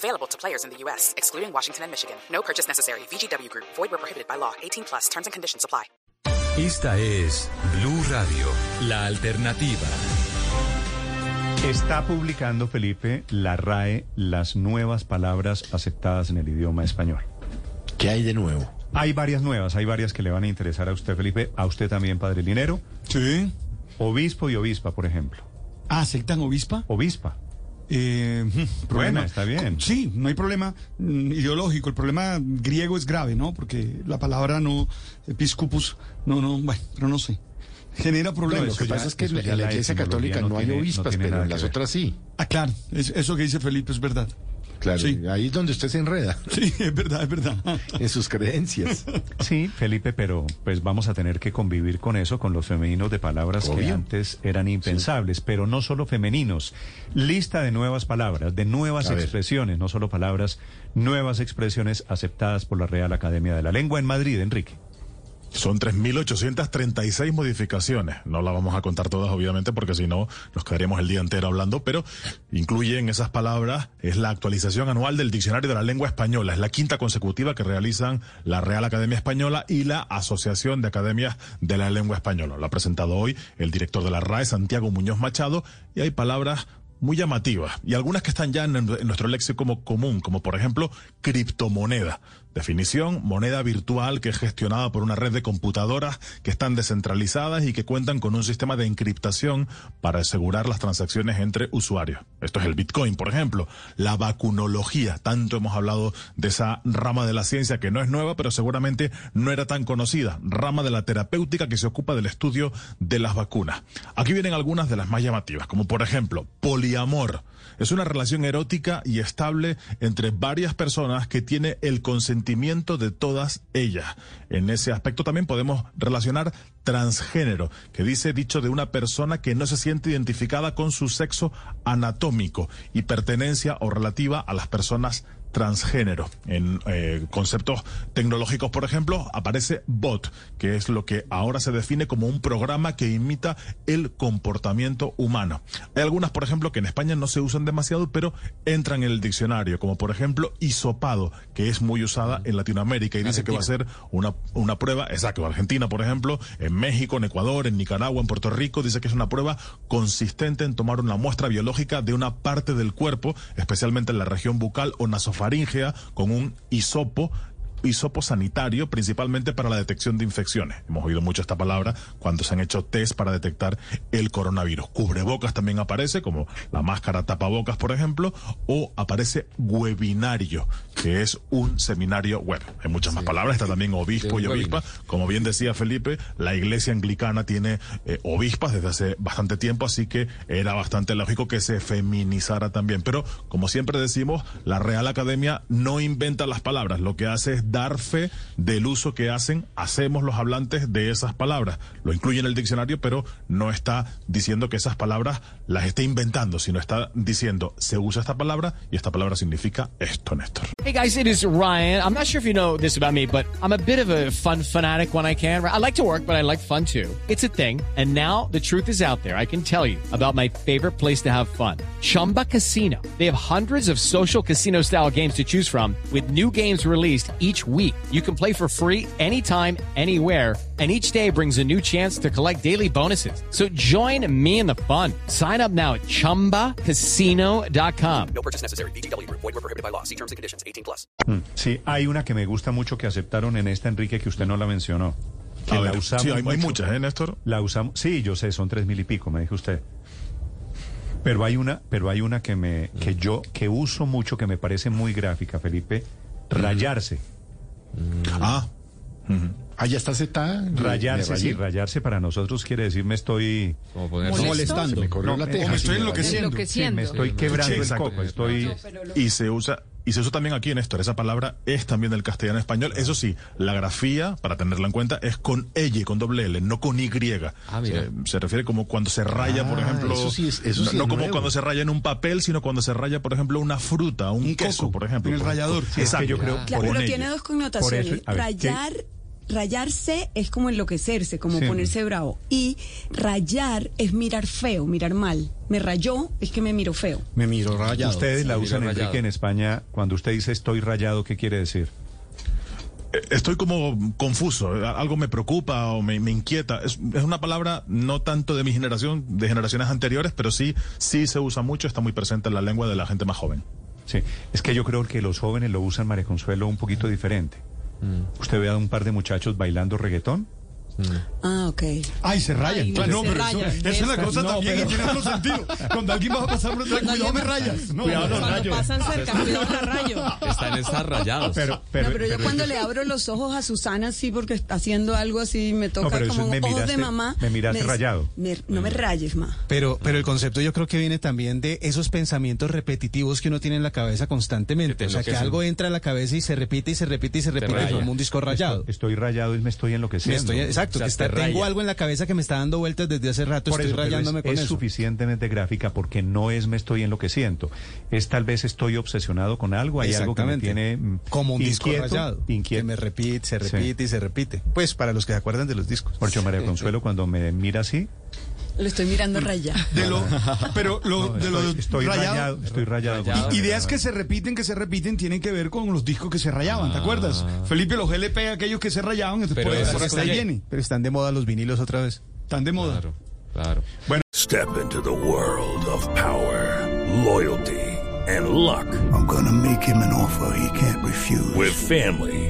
Available to players in the U.S., excluding Washington and Michigan. No purchase necessary. VGW Group. Void where prohibited by law. 18 plus. Terms and conditions apply. Esta es Blue Radio, la alternativa. Está publicando, Felipe, la RAE las nuevas palabras aceptadas en el idioma español. ¿Qué hay de nuevo? Hay varias nuevas, hay varias que le van a interesar a usted, Felipe, a usted también, Padre Linero. Sí. Obispo y obispa, por ejemplo. Ah, ¿aceptan obispa? Obispa. Eh, Buena, está bien. Sí, no hay problema mm, ideológico. El problema griego es grave, ¿no? Porque la palabra no, episcopus, no, no, bueno, pero no sé. Genera problemas. lo que pasa es que en la la iglesia católica no no, hay tiene- no obispas, pero en las ver. otras sí. Ah, claro, es- eso que dice Felipe es verdad. Claro, Sí. ahí es donde usted se enreda Sí, es verdad, es verdad. en sus creencias. Sí, Felipe, pero pues vamos a tener que convivir con eso, con los femeninos de palabras que antes eran impensables, pero no solo femeninos. Lista de nuevas palabras, de nuevas A ver. expresiones, no solo palabras, nuevas expresiones aceptadas por la Real Academia de la Lengua en Madrid, Enrique. Son 3.836 modificaciones. No las vamos a contar todas, obviamente, porque si no nos quedaríamos el día entero hablando, pero incluyen esas palabras, es la actualización anual del Diccionario de la Lengua Española. Es la quinta consecutiva que realizan la Real Academia Española y la Asociación de Academias de la Lengua Española. Lo ha presentado hoy el director de la RAE, Santiago Muñoz Machado, y hay palabras muy llamativas y algunas que están ya en, en nuestro léxico común, como por ejemplo criptomoneda. Definición, moneda virtual que es gestionada por una red de computadoras que están descentralizadas y que cuentan con un sistema de encriptación para asegurar las transacciones entre usuarios. Esto es el Bitcoin, por ejemplo. La vacunología, tanto hemos hablado de esa rama de la ciencia que no es nueva, pero seguramente no era tan conocida. Rama de la terapéutica que se ocupa del estudio de las vacunas. Aquí vienen algunas de las más llamativas, como por ejemplo, poliamor. Es una relación erótica y estable entre varias personas que tiene el consentimiento de todas ellas. En ese aspecto también podemos relacionar transgénero, que dice dicho de una persona que no se siente identificada con su sexo anatómico y pertenencia o relativa a las personas transgénero. En eh, conceptos tecnológicos, por ejemplo, aparece bot, que es lo que ahora se define como un programa que imita el comportamiento humano. Hay algunas, por ejemplo, que en España no se usan demasiado, pero entran en el diccionario, como por ejemplo hisopado, que es muy usada en Latinoamérica y dice que va a ser una, una prueba, exacto, Argentina, por ejemplo, en México, en Ecuador, en Nicaragua, en Puerto Rico, dice que es una prueba consistente en tomar una muestra biológica de una parte del cuerpo, especialmente en la región bucal o nasofaringea, con un hisopo hisopo sanitario, principalmente para la detección de infecciones. Hemos oído mucho esta palabra cuando se han hecho test para detectar el coronavirus. Cubrebocas también aparece, como la máscara tapabocas, por ejemplo, o aparece webinario, que es un seminario web. Hay muchas más palabras, está también obispo y obispa. Como bien decía Felipe, la iglesia anglicana tiene eh, obispas desde hace bastante tiempo, así que era bastante lógico que se feminizara también. Pero, como siempre decimos, la Real Academia no inventa las palabras, lo que hace es dar fe del uso que hacen, hacemos los hablantes de esas palabras. Lo incluye en el diccionario, pero no está diciendo que esas palabras las esté inventando, sino está diciendo, se usa esta palabra y esta palabra significa esto, Néstor. Hey guys, it is Ryan. I'm not sure if you know this about me, but I'm a bit of a fun fanatic when I can. I like to work, but I like fun too. It's a thing. And now the truth is out there. I can tell you about my favorite place to have fun. Chumba Casino. They have hundreds of social casino style games to choose from with new games released each week. You can play for free anytime, anywhere. And each day brings a new chance to collect daily bonuses. So join me in the fun. Sign up now at chumbacasino.com. No purchase necessary. Group. Void where prohibited by law. See terms and conditions. 18 plus. Mm, Sí, hay una que me gusta mucho que aceptaron en esta, Enrique, que usted no la mencionó. Que A la ver, usamos sí, hay, hay mucho. muchas, ¿eh, Néstor? La usamos, sí, yo sé, son tres mil y pico, me dijo usted. Pero hay una, pero hay una que me, que yo, que uso mucho, que me parece muy gráfica, Felipe, rayarse. Ah, Ah, ya está aceptada. Rayarse, sí, rayarse para nosotros quiere decir me estoy, Molestando. me corrió No, la me- teja. o me estoy enloqueciendo. sí, me estoy quebrando Sí, el coco, estoy, y se usa Y se usa también aquí, Néstor, esa palabra es también del castellano español. Eso sí, la grafía, para tenerla en cuenta, es con L, con doble L, no con Y. Ah, mira. se, se refiere como cuando se raya, por Ah, ejemplo. eso sí es- eso no sí no es como nuevo. cuando se raya en un papel, sino cuando se raya, por ejemplo, una fruta, un, Un queso, coco, por ejemplo. en el rallador. por- Sí, es que Exacto. yo creo- Claro, pero L. tiene dos connotaciones. eso, a ver, Rayar, rayarse es como enloquecerse, como Sí. ponerse bravo. Y rayar es mirar feo, mirar mal. Me rayó es que me miro feo. Me miro rayado. Ustedes la usan, rayado. Enrique, en España. Cuando usted dice estoy rayado, ¿qué quiere decir? Eh, Estoy como confuso, eh, algo me preocupa o me, me inquieta. Es, es una palabra no tanto de mi generación, de generaciones anteriores, pero sí, sí se usa mucho, está muy presente en la lengua de la gente más joven. Sí, es que yo creo que los jóvenes lo usan, María Consuelo, un poquito diferente. Usted ve a un par de muchachos bailando reggaetón. Ah, ok. Ay, se rayan. Ay, Claro, no, se pero eso, esa es la cosa No, también pero- y tiene otro sentido. Cuando alguien va a pasar por detrás, cuidado, me rayas. No, Cuidado, no, los rayos. pasan cerca, cuidado, la rayo. Están estar rayados. Pero, no, pero yo cuando le abro los ojos a Susana, sí, porque está haciendo algo así, me toca pero como me ojos de miraste- mamá. me miraste dice, rayado. "Me- no me rayes, ma. Pero, pero el concepto yo creo que viene también de esos pensamientos repetitivos que uno tiene en la cabeza constantemente. Que te O sea, que algo entra a la cabeza y se repite y se repite y se repite como un disco rayado. Estoy rayado y me estoy Me enloqueciendo. estoy, exacto, O sea, que está, te tengo algo en la cabeza que me está dando vueltas desde hace rato, Por estoy eso, rayándome es, con es eso. suficientemente gráfica porque no es me estoy enloqueciendo. Es tal vez estoy obsesionado con algo, hay algo que me tiene mm, como un disco inquieto, rayado. inquieto. Que me repite, se Sí. repite y se repite. Pues para los que se acuerdan de los discos. Por eso María Consuelo cuando me mira así, Lo estoy mirando rayado. De lo, pero lo, no, de lo estoy, estoy rayado- rayado, estoy rayado. Rayado. Ideas que se repiten, que se repiten, tienen que ver con los discos que se rayaban, ¿te acuerdas? Felipe, los LP, aquellos que se rayaban, entonces Pero por, eso por es ahí oye. viene. Pero están de moda los vinilos otra vez. Están de moda. Claro, claro. Step into the world of power, loyalty, and luck. I'm gonna make him an offer he can't refuse. With family,